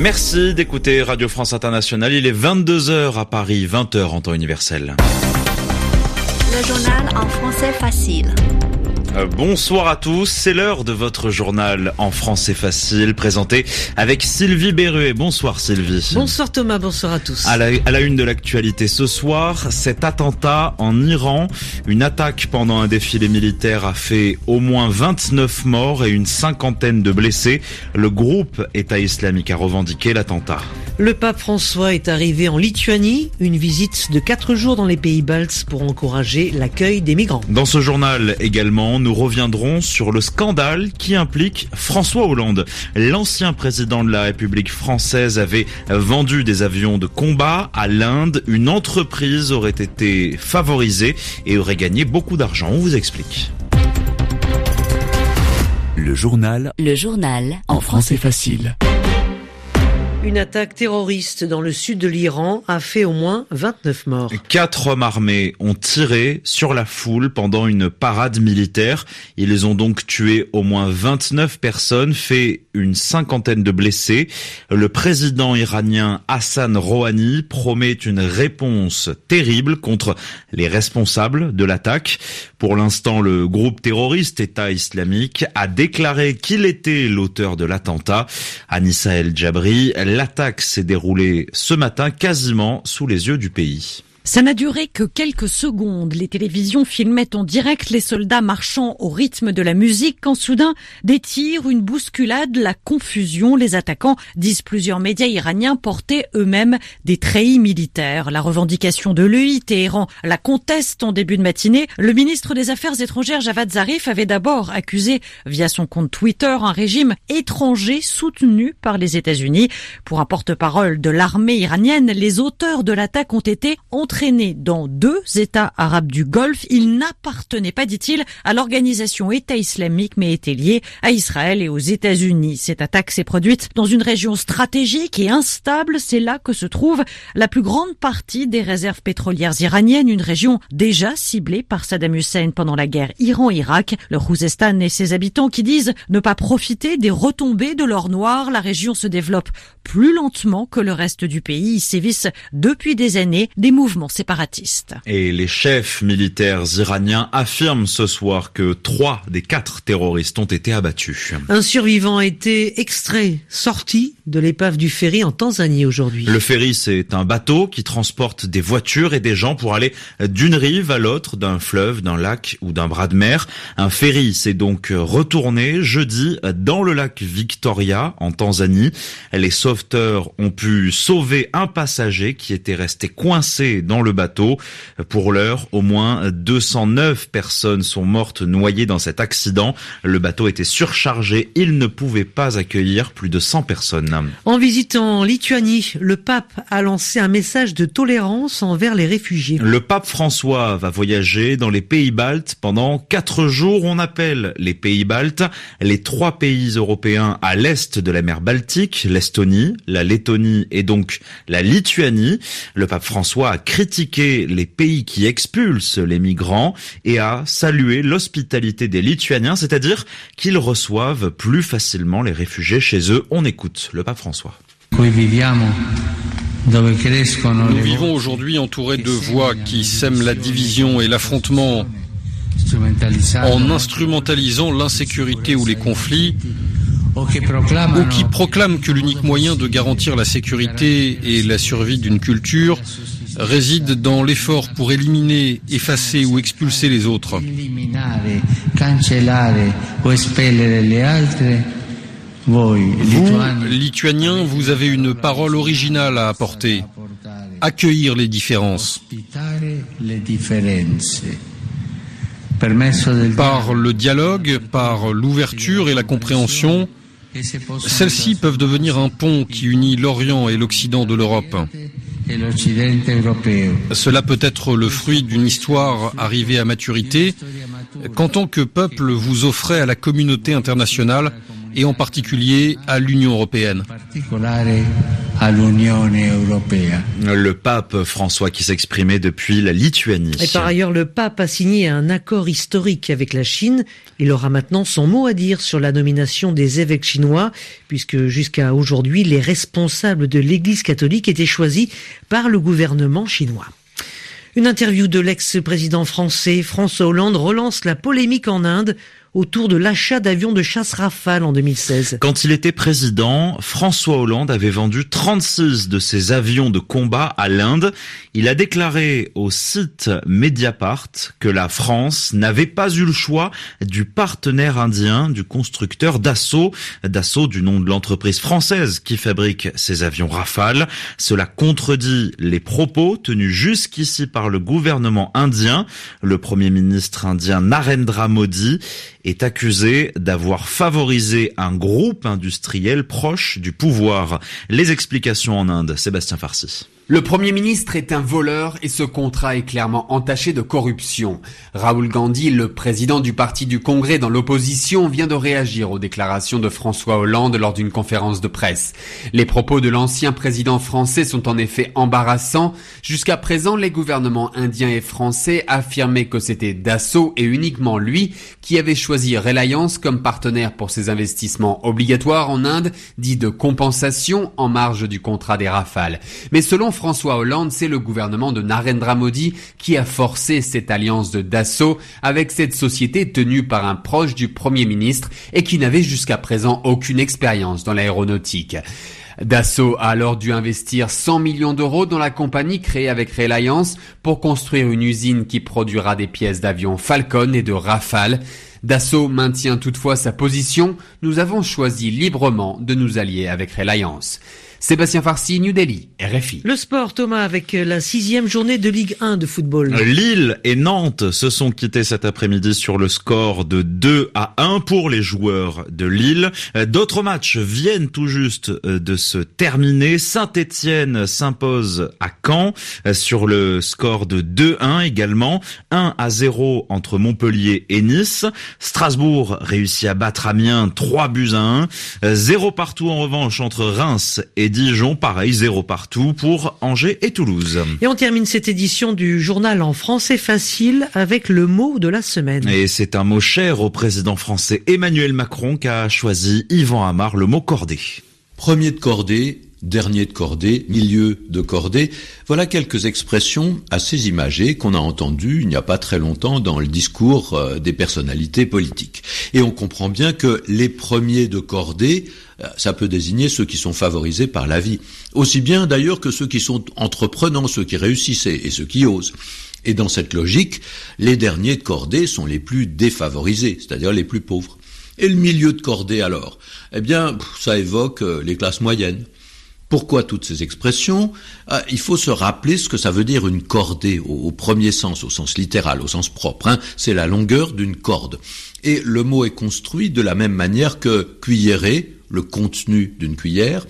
Merci d'écouter Radio France Internationale. Il est 22h à Paris, 20h en temps universel. Le journal en français facile. Euh, bonsoir à tous, c'est l'heure de votre journal en français facile présenté avec Sylvie Berruet. Bonsoir Sylvie. Bonsoir Thomas, bonsoir à tous. À la, à la une de l'actualité ce soir, cet attentat en Iran, une attaque pendant un défilé militaire a fait au moins 29 morts et une cinquantaine de blessés. Le groupe État islamique a revendiqué l'attentat. Le pape François est arrivé en Lituanie, une visite de 4 jours dans les pays baltes pour encourager l'accueil des migrants. Dans ce journal également, nous reviendrons sur le scandale qui implique François Hollande. L'ancien président de la République française avait vendu des avions de combat à l'Inde. Une entreprise aurait été favorisée et aurait gagné beaucoup d'argent. On vous explique. Le journal. Le journal. En français facile. Une attaque terroriste dans le sud de l'Iran a fait au moins 29 morts. Quatre hommes armés ont tiré sur la foule pendant une parade militaire. Ils ont donc tué au moins 29 personnes, fait une cinquantaine de blessés. Le président iranien Hassan Rouhani promet une réponse terrible contre les responsables de l'attaque. Pour l'instant, le groupe terroriste État islamique a déclaré qu'il était l'auteur de l'attentat. Anissa El Jabri, l'attaque s'est déroulée ce matin quasiment sous les yeux du pays. Ça n'a duré que quelques secondes. Les télévisions filmaient en direct les soldats marchant au rythme de la musique quand soudain des tirs, une bousculade, la confusion. Les attaquants, disent plusieurs médias iraniens, portaient eux-mêmes des treillis militaires. La revendication de l'EI, Téhéran la conteste en début de matinée. Le ministre des Affaires étrangères Javad Zarif avait d'abord accusé via son compte Twitter un régime étranger soutenu par les États-Unis. Pour un porte-parole de l'armée iranienne, les auteurs de l'attaque ont été entraîné dans deux États arabes du Golfe. Il n'appartenait pas, dit-il, à l'organisation État islamique, mais était lié à Israël et aux États-Unis. Cette attaque s'est produite dans une région stratégique et instable. C'est là que se trouve la plus grande partie des réserves pétrolières iraniennes, une région déjà ciblée par Saddam Hussein pendant la guerre Iran-Irak. Le Khouzestan et ses habitants qui disent ne pas profiter des retombées de l'or noir. La région se développe plus lentement que le reste du pays. Il depuis des années des mouvements séparatistes. Et les chefs militaires iraniens affirment ce soir que trois des quatre terroristes ont été abattus. Un survivant a été extrait, sorti de l'épave du ferry en Tanzanie aujourd'hui. Le ferry, c'est un bateau qui transporte des voitures et des gens pour aller d'une rive à l'autre d'un fleuve, d'un lac ou d'un bras de mer. Un ferry s'est donc retourné jeudi dans le lac Victoria en Tanzanie. Les sauveteurs ont pu sauver un passager qui était resté coincé dans le bateau. Pour l'heure, au moins 209 personnes sont mortes noyées dans cet accident. Le bateau était surchargé. Il ne pouvait pas accueillir plus de 100 personnes. En visitant Lituanie, le pape a lancé un message de tolérance envers les réfugiés. Le pape François va voyager dans les pays baltes pendant quatre jours. On appelle les pays baltes les trois pays européens à l'est de la mer Baltique, l'Estonie, la Lettonie et donc la Lituanie. Le pape François a critiqué les pays qui expulsent les migrants et a salué l'hospitalité des Lituaniens, c'est-à-dire qu'ils reçoivent plus facilement les réfugiés chez eux. On écoute pape François. Nous vivons aujourd'hui entourés de voix qui sèment la division et l'affrontement en instrumentalisant l'insécurité ou les conflits ou qui proclament que l'unique moyen de garantir la sécurité et la survie d'une culture réside dans l'effort pour éliminer, effacer ou expulser les autres. Vous, Lituaniens, vous avez une parole originale à apporter. Accueillir les différences. Par le dialogue, par l'ouverture et la compréhension, celles-ci peuvent devenir un pont qui unit l'Orient et l'Occident de l'Europe. Cela peut être le fruit d'une histoire arrivée à maturité qu'en tant que peuple vous offrez à la communauté internationale et en particulier à l'Union européenne. Le pape François qui s'exprimait depuis la Lituanie. Et par ailleurs, le pape a signé un accord historique avec la Chine. Il aura maintenant son mot à dire sur la nomination des évêques chinois, puisque jusqu'à aujourd'hui, les responsables de l'Église catholique étaient choisis par le gouvernement chinois. Une interview de l'ex-président français François Hollande relance la polémique en Inde autour de l'achat d'avions de chasse Rafale en 2016. Quand il était président, François Hollande avait vendu 36 de ses avions de combat à l'Inde. Il a déclaré au site Mediapart que la France n'avait pas eu le choix du partenaire indien du constructeur Dassault, Dassault du nom de l'entreprise française qui fabrique ces avions Rafale. Cela contredit les propos tenus jusqu'ici par le gouvernement indien. Le premier ministre indien Narendra Modi est accusé d'avoir favorisé un groupe industriel proche du pouvoir. Les explications en Inde, Sébastien Farsi. Le Premier ministre est un voleur et ce contrat est clairement entaché de corruption. Raoul Gandhi, le président du parti du Congrès dans l'opposition, vient de réagir aux déclarations de François Hollande lors d'une conférence de presse. Les propos de l'ancien président français sont en effet embarrassants. Jusqu'à présent, les gouvernements indiens et français affirmaient que c'était Dassault et uniquement lui qui avait choisi Reliance comme partenaire pour ses investissements obligatoires en Inde, dits de compensation en marge du contrat des Rafales. François Hollande, c'est le gouvernement de Narendra Modi qui a forcé cette alliance de Dassault avec cette société tenue par un proche du Premier ministre et qui n'avait jusqu'à présent aucune expérience dans l'aéronautique. Dassault a alors dû investir 100 millions d'euros dans la compagnie créée avec Reliance pour construire une usine qui produira des pièces d'avions Falcon et de Rafale. Dassault maintient toutefois sa position. Nous avons choisi librement de nous allier avec Reliance. Sébastien Farsi, New Delhi, RFI. Le sport, Thomas, avec la sixième journée de Ligue 1 de football. Lille et Nantes se sont quittés cet après-midi sur le score de 2 à 1 pour les joueurs de Lille. D'autres matchs viennent tout juste de se terminer. Saint-Étienne s'impose à Caen sur le score de 2-1 également. 1 à 0 entre Montpellier et Nice. Strasbourg réussit à battre Amiens 3 buts à 1. 0 partout en revanche entre Reims et Dijon, pareil, zéro partout pour Angers et Toulouse. Et on termine cette édition du journal en français facile avec le mot de la semaine. Et c'est un mot cher au président français Emmanuel Macron qu'a choisi Yvan Amar, le mot cordée. Premier de cordée, dernier de cordée, milieu de cordée. Voilà quelques expressions assez imagées qu'on a entendues il n'y a pas très longtemps dans le discours euh, des personnalités politiques. Et on comprend bien que les premiers de cordée, euh, ça peut désigner ceux qui sont favorisés par la vie. Aussi bien d'ailleurs que ceux qui sont entreprenants, ceux qui réussissent et ceux qui osent. Et dans cette logique, les derniers de cordée sont les plus défavorisés, c'est-à-dire les plus pauvres. Et le milieu de cordée alors? Eh bien, ça évoque euh, les classes moyennes. Pourquoi toutes ces expressions ah, Il faut se rappeler ce que ça veut dire une cordée au, premier sens, au sens littéral, au sens propre. Hein. C'est la longueur d'une corde. Et le mot est construit de la même manière que cuillerée, le contenu d'une cuillère,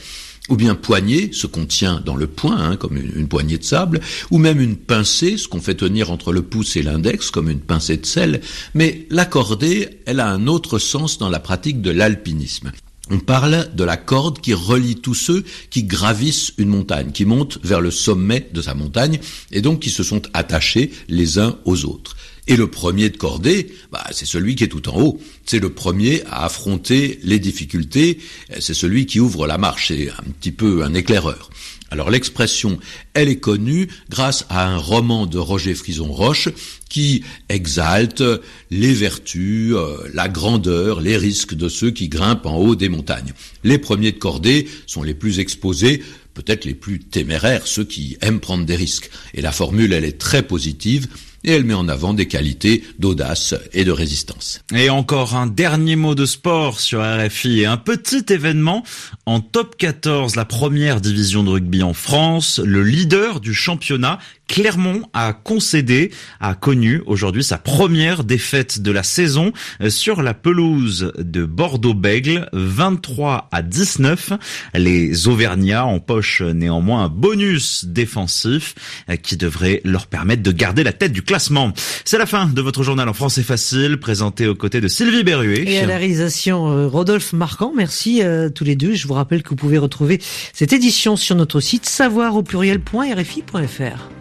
ou bien poignée, ce qu'on tient dans le poing, hein, comme une, une, poignée de sable, ou même une pincée, ce qu'on fait tenir entre le pouce et l'index, comme une pincée de sel. Mais la cordée, elle a un autre sens dans la pratique de l'alpinisme. On parle de la corde qui relie tous ceux qui gravissent une montagne, qui montent vers le sommet de sa montagne, et donc qui se sont attachés les uns aux autres. Et le premier de cordée, bah, c'est celui qui est tout en haut. C'est le premier à affronter les difficultés. C'est celui qui ouvre la marche. C'est un petit peu un éclaireur. Alors l'expression, elle est connue grâce à un roman de Roger Frison Roche qui exalte les vertus, euh, la grandeur, les risques de ceux qui grimpent en haut des montagnes. Les premiers de cordée sont les plus exposés, peut-être les plus téméraires, ceux qui aiment prendre des risques. Et la formule, elle est très positive et elle met en avant des qualités d'audace et de résistance. Et encore un dernier mot de sport sur RFI et un petit événement en top 14, la première division de rugby en France, le leader du championnat Clermont a concédé, a connu aujourd'hui sa première défaite de la saison euh, sur la pelouse de Bordeaux-Bègle, 23 à 19. Les Auvergnats empochent néanmoins un bonus défensif euh, qui devrait leur permettre de garder la tête du classement. C'est la fin de votre journal en français facile, présenté aux côtés de Sylvie Berruet. Et à la réalisation, euh, Rodolphe Marquand. Merci tous les deux. Je vous rappelle que vous pouvez retrouver cette édition sur notre site savoir au pluriel.rfi.fr.